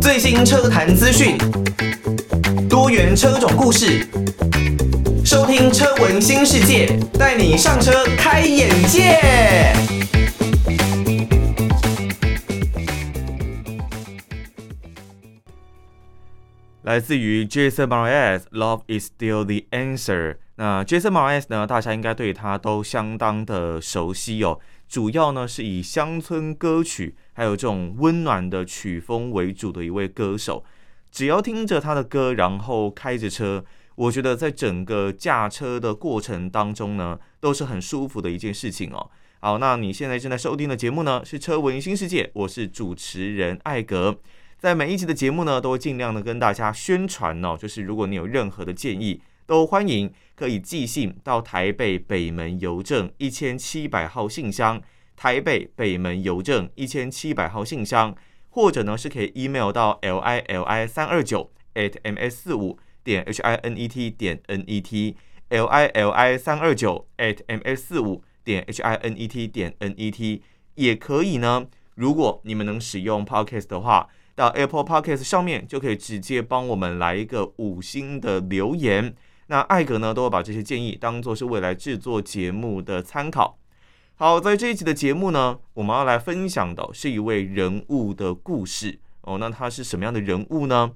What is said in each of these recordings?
最新车坛资讯，多元车种故事，收听车闻新世界，带你上车开眼界。来自于 Jason Mraz，Love is still the answer。那 Jason Mraz 呢，大家应该对他都相当的熟悉哦。主要呢是以乡村歌曲，还有这种温暖的曲风为主的一位歌手。只要听着他的歌，然后开着车，我觉得在整个驾车的过程当中呢，都是很舒服的一件事情哦。好，那你现在正在收听的节目呢是《车闻新世界》，我是主持人艾格。在每一集的节目呢，都会尽量的跟大家宣传哦，就是如果你有任何的建议，都欢迎可以寄信到台北北门邮政一千七百号信箱，台北北门邮政一千七百号信箱，或者呢是可以 email 到 l i l i 三二九 at m s 四五点 h i n e t 点 n e t l i l i 三二九 at m s 四五点 h i n e t 点 n e t 也可以呢。如果你们能使用 Podcast 的话。到 Apple Podcast 上面就可以直接帮我们来一个五星的留言。那艾格呢都会把这些建议当做是未来制作节目的参考。好，在这一集的节目呢，我们要来分享的是一位人物的故事哦。那他是什么样的人物呢？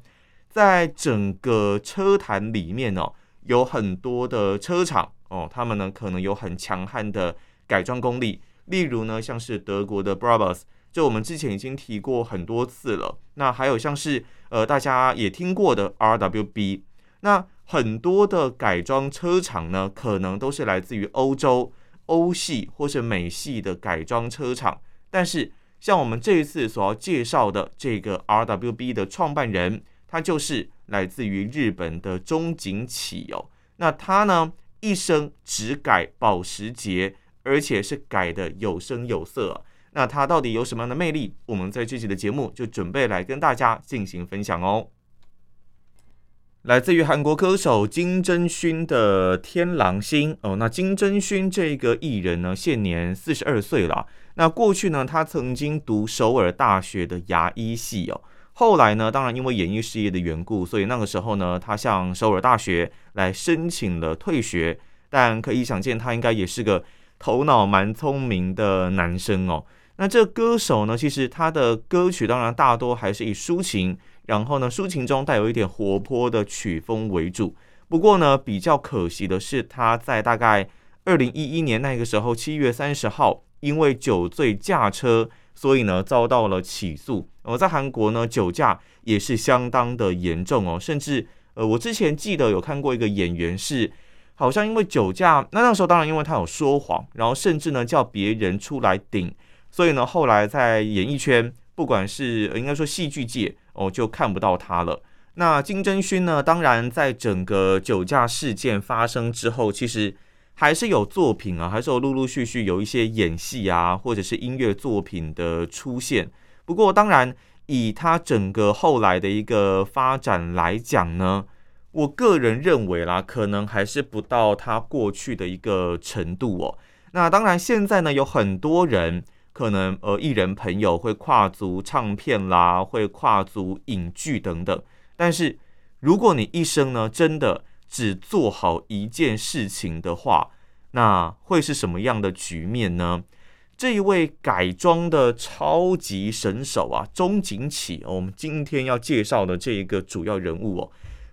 在整个车坛里面哦，有很多的车厂哦，他们呢可能有很强悍的改装功力，例如呢像是德国的 Brabus。就我们之前已经提过很多次了，那还有像是呃大家也听过的 RWB，那很多的改装车厂呢，可能都是来自于欧洲、欧系或是美系的改装车厂，但是像我们这一次所要介绍的这个 RWB 的创办人，他就是来自于日本的中井启哦，那他呢一生只改保时捷，而且是改得有声有色。那他到底有什么样的魅力？我们在这期的节目就准备来跟大家进行分享哦。来自于韩国歌手金楨勋的《天狼星》哦，那金楨勋这个艺人呢，现年四十二岁了。那过去呢，他曾经读首尔大学的牙医系哦，后来呢，当然因为演艺事业的缘故，所以那个时候呢，他向首尔大学来申请了退学。但可以想见，他应该也是个头脑蛮聪明的男生哦。那这歌手呢，其实他的歌曲当然大多还是以抒情，然后呢，抒情中带有一点活泼的曲风为主。不过呢，比较可惜的是，他在大概二零一一年那个时候，七月三十号，因为酒醉驾车，所以呢遭到了起诉。而在韩国呢，酒驾也是相当的严重哦，甚至呃，我之前记得有看过一个演员是，好像因为酒驾，那那时候当然因为他有说谎，然后甚至呢叫别人出来顶。所以呢，后来在演艺圈，不管是应该说戏剧界哦，就看不到他了。那金桢勋呢，当然在整个酒驾事件发生之后，其实还是有作品啊，还是有陆陆续续有一些演戏啊，或者是音乐作品的出现。不过，当然以他整个后来的一个发展来讲呢，我个人认为啦，可能还是不到他过去的一个程度哦。那当然，现在呢，有很多人。可能呃，艺人朋友会跨足唱片啦，会跨足影剧等等。但是，如果你一生呢，真的只做好一件事情的话，那会是什么样的局面呢？这一位改装的超级神手啊，中井启，我们今天要介绍的这一个主要人物哦，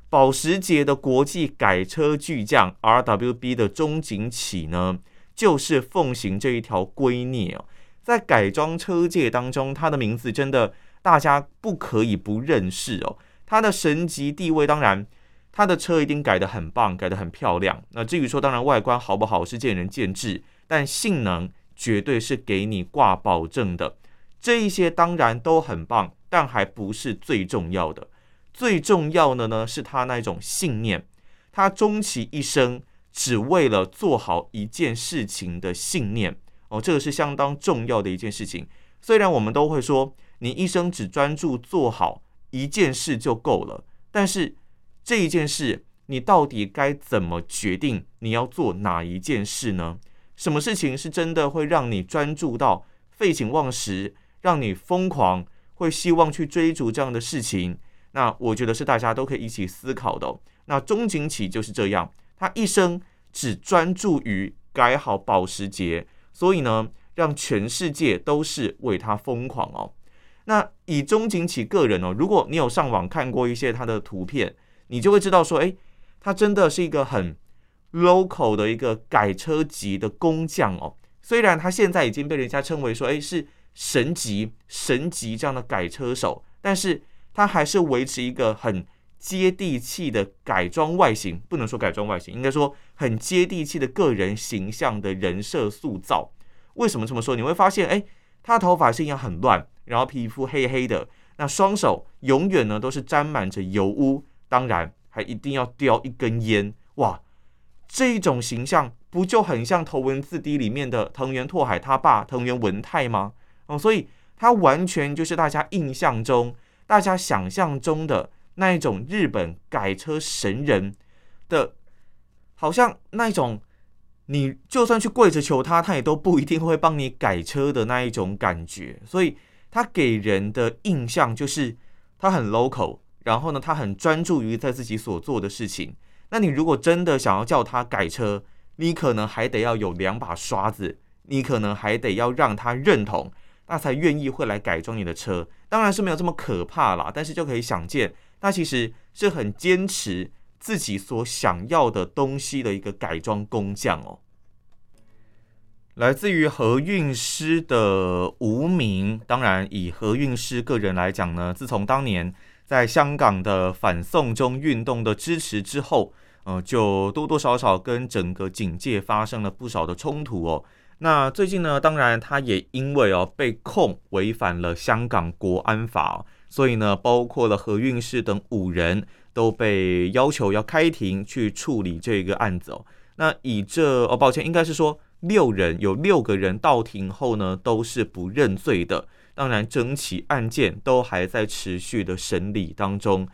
保时捷的国际改车巨匠 RWB 的中井启呢，就是奉行这一条圭臬哦。在改装车界当中，他的名字真的大家不可以不认识哦。他的神级地位，当然他的车一定改得很棒，改得很漂亮。那至于说，当然外观好不好是见仁见智，但性能绝对是给你挂保证的。这一些当然都很棒，但还不是最重要的。最重要的呢，是他那种信念，他终其一生只为了做好一件事情的信念。哦，这个是相当重要的一件事情。虽然我们都会说，你一生只专注做好一件事就够了，但是这一件事，你到底该怎么决定你要做哪一件事呢？什么事情是真的会让你专注到废寝忘食，让你疯狂，会希望去追逐这样的事情？那我觉得是大家都可以一起思考的哦。那中景启就是这样，他一生只专注于改好保时捷，所以呢，让全世界都是为他疯狂哦。那以中井启个人哦，如果你有上网看过一些他的图片，你就会知道说，诶，他真的是一个很 local 的一个改车级的工匠哦。虽然他现在已经被人家称为说，诶，是神级神级这样的改车手，但是他还是维持一个很接地气的改装外形，不能说改装外形，应该说很接地气的个人形象的人设塑造。为什么这么说？你会发现，诶，他头发是一样很乱。然后皮肤黑黑的，那双手永远呢都是沾满着油污，当然还一定要叼一根烟，哇，这一种形象不就很像《头文字 D》里面的藤原拓海他爸藤原文太吗？哦，所以他完全就是大家印象中、大家想象中的那一种日本改车神人的，好像那一种你就算去跪着求他，他也都不一定会帮你改车的那一种感觉，所以。他给人的印象就是他很 local，然后呢，他很专注于在自己所做的事情。那你如果真的想要叫他改车，你可能还得要有两把刷子，你可能还得要让他认同，那才愿意会来改装你的车。当然是没有这么可怕啦，但是就可以想见，他其实是很坚持自己所想要的东西的一个改装工匠哦。来自于何韵诗的无名，当然以何韵诗个人来讲呢，自从当年在香港的反送中运动的支持之后，呃，就多多少少跟整个警界发生了不少的冲突哦。那最近呢，当然他也因为哦被控违反了香港国安法，所以呢，包括了何韵诗等五人都被要求要开庭去处理这个案子哦。那以这哦，抱歉，应该是说。六人有六个人到庭后呢，都是不认罪的。当然，整起案件都还在持续的审理当中。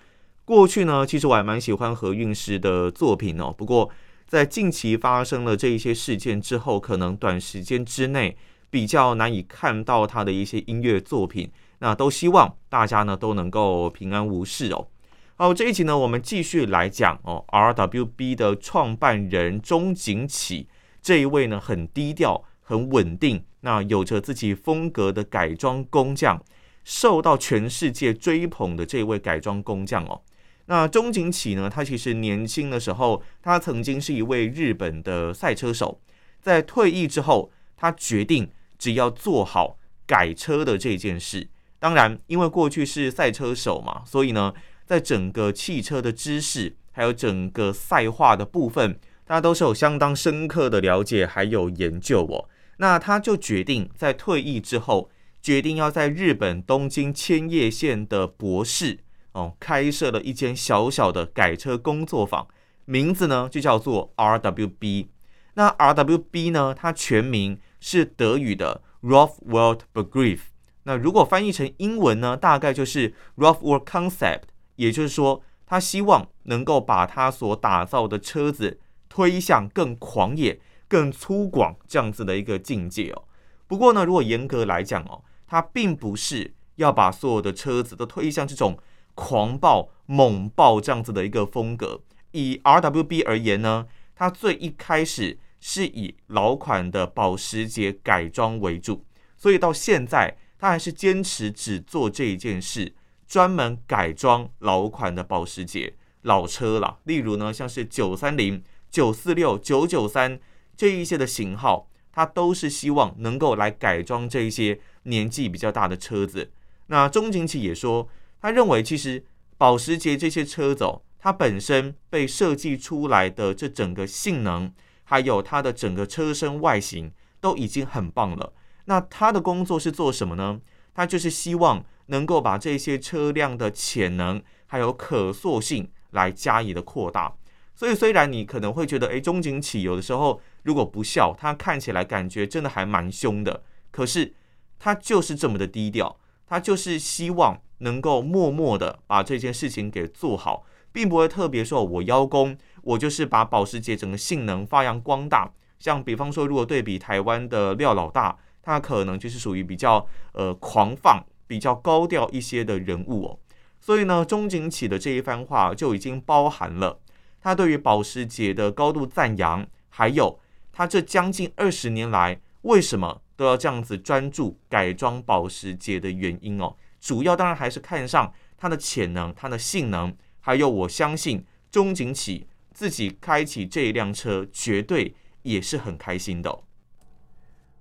过去呢，其实我还蛮喜欢何韵诗的作品哦。不过，在近期发生了这一些事件之后，可能短时间之内比较难以看到他的一些音乐作品。那都希望大家呢都能够平安无事哦。好，这一集呢，我们继续来讲哦，RWB 的创办人中井启。这一位呢，很低调、很稳定，那有着自己风格的改装工匠，受到全世界追捧的这位改装工匠哦。那中井启呢，他其实年轻的时候，他曾经是一位日本的赛车手，在退役之后，他决定只要做好改车的这件事。当然，因为过去是赛车手嘛，所以呢，在整个汽车的知识，还有整个赛化的部分。他都是有相当深刻的了解，还有研究哦。那他就决定在退役之后，决定要在日本东京千叶县的博士哦，开设了一间小小的改车工作坊，名字呢就叫做 RWB。那 RWB 呢，它全名是德语的 Rough World Begriff。那如果翻译成英文呢，大概就是 Rough World Concept。也就是说，他希望能够把他所打造的车子。推向更狂野、更粗犷这样子的一个境界哦。不过呢，如果严格来讲哦，它并不是要把所有的车子都推向这种狂暴、猛爆这样子的一个风格。以 RWB 而言呢，它最一开始是以老款的保时捷改装为主，所以到现在它还是坚持只做这一件事，专门改装老款的保时捷老车啦。例如呢，像是九三零。九四六、九九三这一些的型号，它都是希望能够来改装这一些年纪比较大的车子。那中景启也说，他认为其实保时捷这些车子，它本身被设计出来的这整个性能，还有它的整个车身外形都已经很棒了。那他的工作是做什么呢？他就是希望能够把这些车辆的潜能还有可塑性来加以的扩大。所以，虽然你可能会觉得，诶，中景起有的时候如果不笑，他看起来感觉真的还蛮凶的。可是，他就是这么的低调，他就是希望能够默默的把这件事情给做好，并不会特别说我邀功，我就是把保时捷整个性能发扬光大，像比方说，如果对比台湾的廖老大，他可能就是属于比较呃狂放、比较高调一些的人物哦。所以呢，中景启的这一番话就已经包含了他对于保时捷的高度赞扬，还有他这将近二十年来为什么都要这样子专注改装保时捷的原因哦。主要当然还是看上它的潜能、它的性能，还有我相信中景启自己开启这一辆车绝对也是很开心的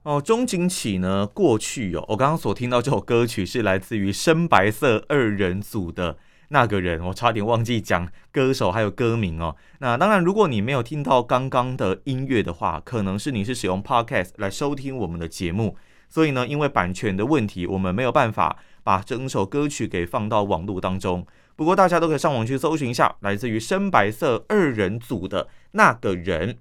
哦。中景启呢，过去哦，我刚刚所听到这首歌曲是来自于深白色二人组的那个人，我差点忘记讲歌手还有歌名哦。那当然，如果你没有听到刚刚的音乐的话，可能是你是使用 Podcast 来收听我们的节目，所以呢，因为版权的问题，我们没有办法。把整首歌曲给放到网络当中，不过大家都可以上网去搜寻一下，来自于深白色二人组的那个人。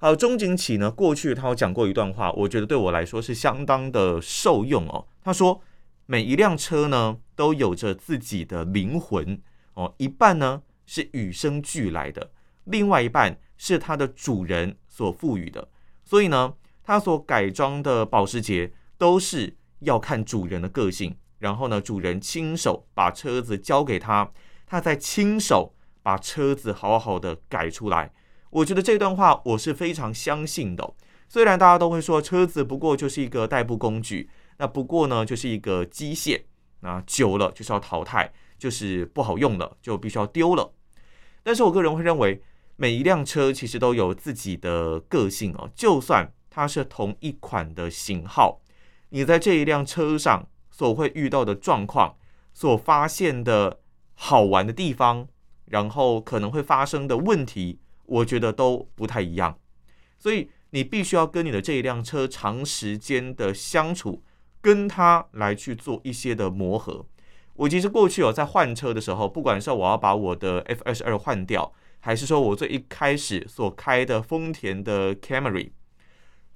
好，中景启呢，过去他有讲过一段话，我觉得对我来说是相当的受用哦。他说，每一辆车呢都有着自己的灵魂哦，一半呢是与生俱来的，另外一半是它的主人所赋予的。所以呢，他所改装的保时捷都是要看主人的个性。然后呢，主人亲手把车子交给他，他再亲手把车子好好的改出来。我觉得这段话我是非常相信的。虽然大家都会说车子不过就是一个代步工具，那不过呢就是一个机械，那久了就是要淘汰，就是不好用了就必须要丢了。但是我个人会认为，每一辆车其实都有自己的个性哦。就算它是同一款的型号，你在这一辆车上。所会遇到的状况，所发现的好玩的地方，然后可能会发生的问题，我觉得都不太一样。所以你必须要跟你的这一辆车长时间的相处，跟它来去做一些的磨合。我其实过去有在换车的时候，不管是我要把我的 F 二十二换掉，还是说我最一开始所开的丰田的 Camry，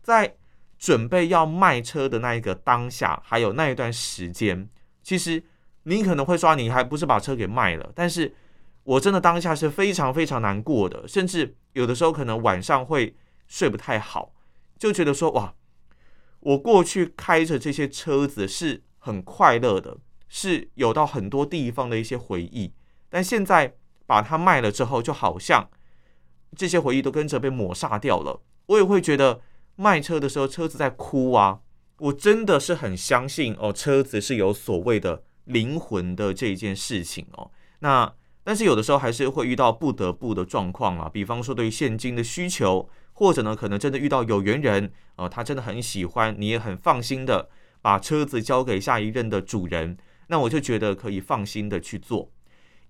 在准备要卖车的那一个当下，还有那一段时间，其实你可能会说，你还不是把车给卖了？但是我真的当下是非常非常难过的，甚至有的时候可能晚上会睡不太好，就觉得说哇，我过去开着这些车子是很快乐的，是有到很多地方的一些回忆，但现在把它卖了之后，就好像这些回忆都跟着被抹杀掉了，我也会觉得。卖车的时候，车子在哭啊！我真的是很相信哦，车子是有所谓的灵魂的这一件事情哦。那但是有的时候还是会遇到不得不的状况啊，比方说对于现金的需求，或者呢可能真的遇到有缘人哦，他真的很喜欢，你也很放心的把车子交给下一任的主人，那我就觉得可以放心的去做。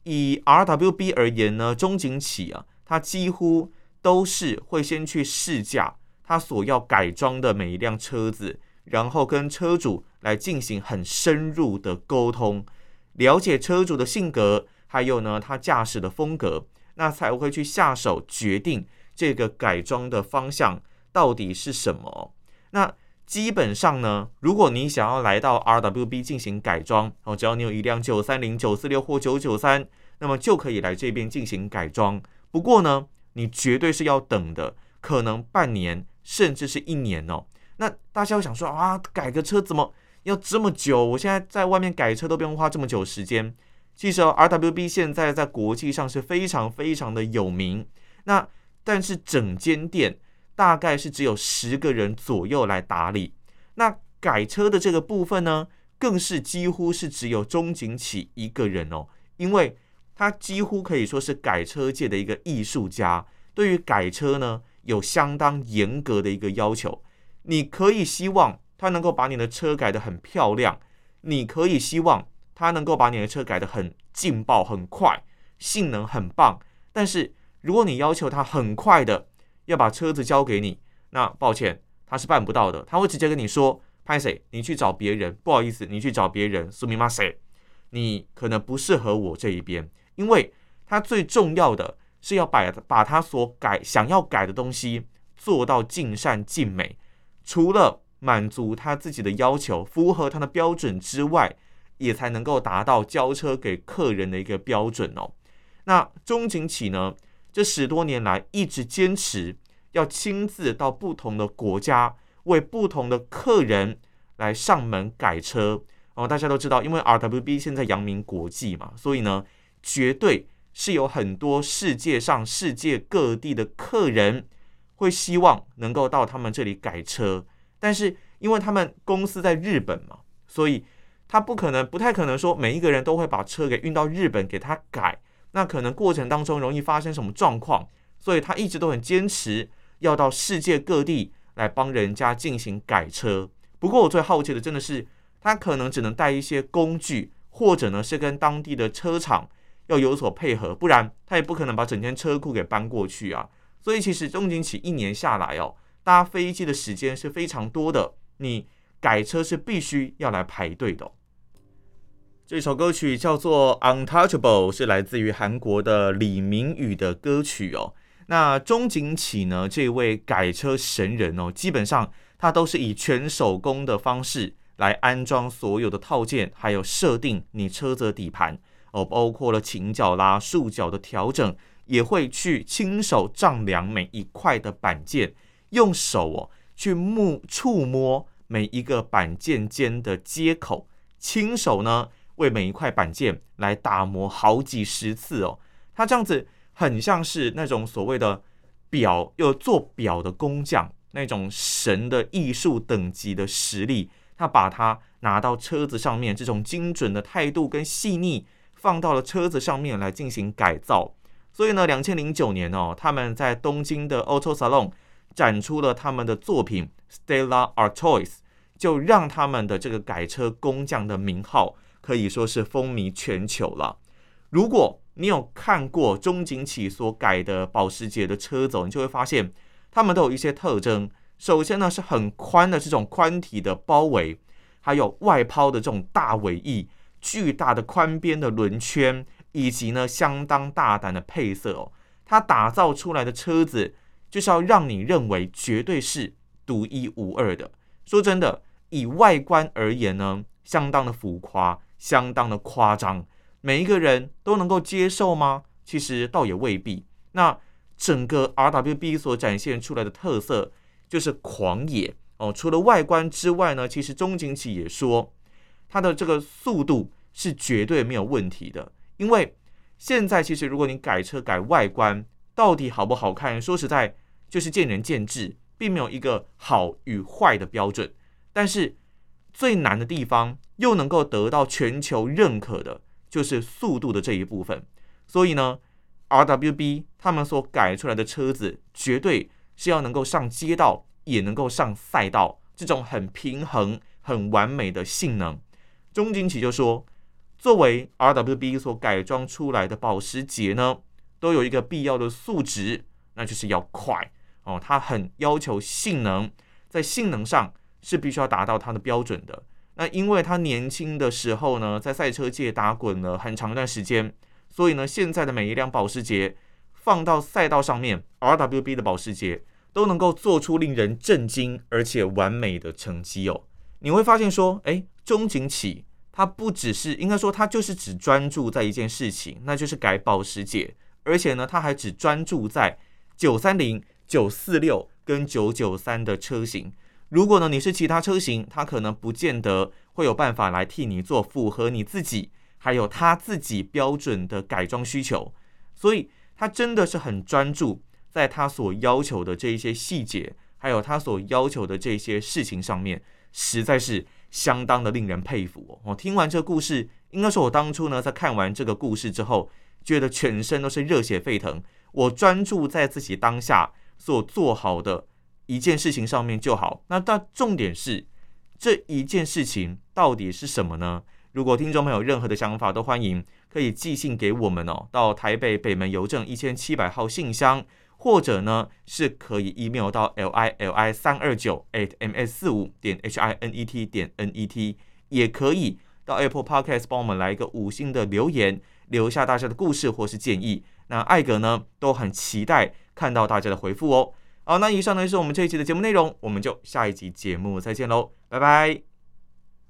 以 RWB 而言呢，中景起啊，他几乎都是会先去试驾。他所要改装的每一辆车子，然后跟车主来进行很深入的沟通，了解车主的性格，还有呢他驾驶的风格，那才会去下手决定这个改装的方向到底是什么。那基本上呢，如果你想要来到 RWB 进行改装，哦，只要你有一辆九三零、九四六或九九三，那么就可以来这边进行改装。不过呢，你绝对是要等的，可能半年。甚至是一年哦，那大家会想说啊，改个车怎么要这么久？我现在在外面改车都不用花这么久时间。其实，RWB 现在在国际上是非常非常的有名。那但是整间店大概是只有十个人左右来打理。那改车的这个部分呢，更是几乎是只有中景启一个人哦，因为他几乎可以说是改车界的一个艺术家。对于改车呢，有相当严格的一个要求，你可以希望他能够把你的车改得很漂亮，你可以希望他能够把你的车改得很劲爆、很快，性能很棒。但是如果你要求他很快的要把车子交给你，那抱歉，他是办不到的。他会直接跟你说：“歹势，你去找别人，不好意思，你去找别人。”すみません，你可能不适合我这一边，因为他最重要的。 是要把把他所改想要改的东西做到尽善尽美，除了满足他自己的要求，符合他的标准之外，也才能够达到交车给客人的一个标准哦。那中景启呢，这十多年来一直坚持要亲自到不同的国家，为不同的客人来上门改车。哦，大家都知道，因为 RWB 现在扬名国际嘛，所以呢，绝对是有很多世界上世界各地的客人会希望能够到他们这里改车。但是因为他们公司在日本嘛，所以他不可能，不太可能说每一个人都会把车给运到日本给他改。那可能过程当中容易发生什么状况，所以他一直都很坚持要到世界各地来帮人家进行改车。不过我最好奇的真的是。他可能只能带一些工具，或者呢是跟当地的车厂要有所配合，不然他也不可能把整间车库给搬过去啊。所以其实中景起一年下来哦，搭飞机的时间是非常多的，你改车是必须要来排队的。这首歌曲叫做《Untouchable》，是来自于韩国的李明宇的歌曲哦。那中景启呢，这位改车神人哦，基本上他都是以全手工的方式。来安装所有的套件，还有设定你车子的底盘哦，包括了倾角啦、竖角的调整，也会去亲手丈量每一块的板件，用手哦去摸触摸每一个板件间的接口，亲手呢为每一块板件来打磨好几十次哦。他这样子很像是那种所谓的表又做表的工匠，那种神的艺术等级的实力。他把它拿到车子上面，这种精准的态度跟细腻，放到了车子上面来进行改造。所以呢，两千零九年哦，他们在东京的 Auto Salon 展出了他们的作品 Stella Artois，就让他们的这个改车工匠的名号可以说是风靡全球了。如果你有看过中井启所改的保时捷的车子，你就会发现他们都有一些特征。首先呢，是很宽的这种宽体的包围，还有外抛的这种大尾翼、巨大的宽边的轮圈，以及呢相当大胆的配色哦。它打造出来的车子就是要让你认为绝对是独一无二的。说真的，以外观而言呢，相当的浮夸，相当的夸张，每一个人都能够接受吗？其实倒也未必。那整个 RWB 所展现出来的特色。就是狂野哦，除了外观之外呢，其实中井启也说，它的这个速度是绝对没有问题的。因为现在其实如果你改车改外观，到底好不好看，说实在就是见仁见智，并没有一个好与坏的标准。但是最难的地方又能够得到全球认可的，就是速度的这一部分。所以呢，RWB 他们所改出来的车子绝对。是要能够上街道，也能够上赛道，这种很平衡、很完美的性能。中井启就说，作为 RWB 所改装出来的保时捷呢，都有一个必要的素质，那就是要快哦。它很要求性能，在性能上是必须要达到它的标准的。那因为他年轻的时候呢，在赛车界打滚了很长一段时间，所以呢，现在的每一辆保时捷。放到赛道上面，RWB 的保时捷都能够做出令人震惊而且完美的成绩哦。你会发现说，诶，中景启它不只是应该说它就是只专注在一件事情，那就是改保时捷，而且呢，它还只专注在九三零、九四六跟九九三的车型。如果呢你是其他车型，它可能不见得会有办法来替你做符合你自己还有他自己标准的改装需求，所以。它真的是很专注在它所要求的这一些细节，还有他所要求的这些事情上面，实在是相当的令人佩服哦。我听完这个故事，应该说我当初呢，在看完这个故事之后，觉得全身都是热血沸腾。我专注在自己当下所做好的一件事情上面就好。那但重点是这一件事情到底是什么呢？如果听众朋友有任何的想法，都欢迎可以寄信给我们哦，到台北北门邮政一千七百号信箱，或者呢是可以 email 到 l i l i 三二九 at m s 四五点 h i n e t 点 n e t，也可以到 Apple Podcast 帮我们来一个五星的留言，留下大家的故事或是建议。那艾格呢都很期待看到大家的回复哦。好，那以上呢就是我们这一期的节目内容，我们就下一集节目再见喽，拜拜。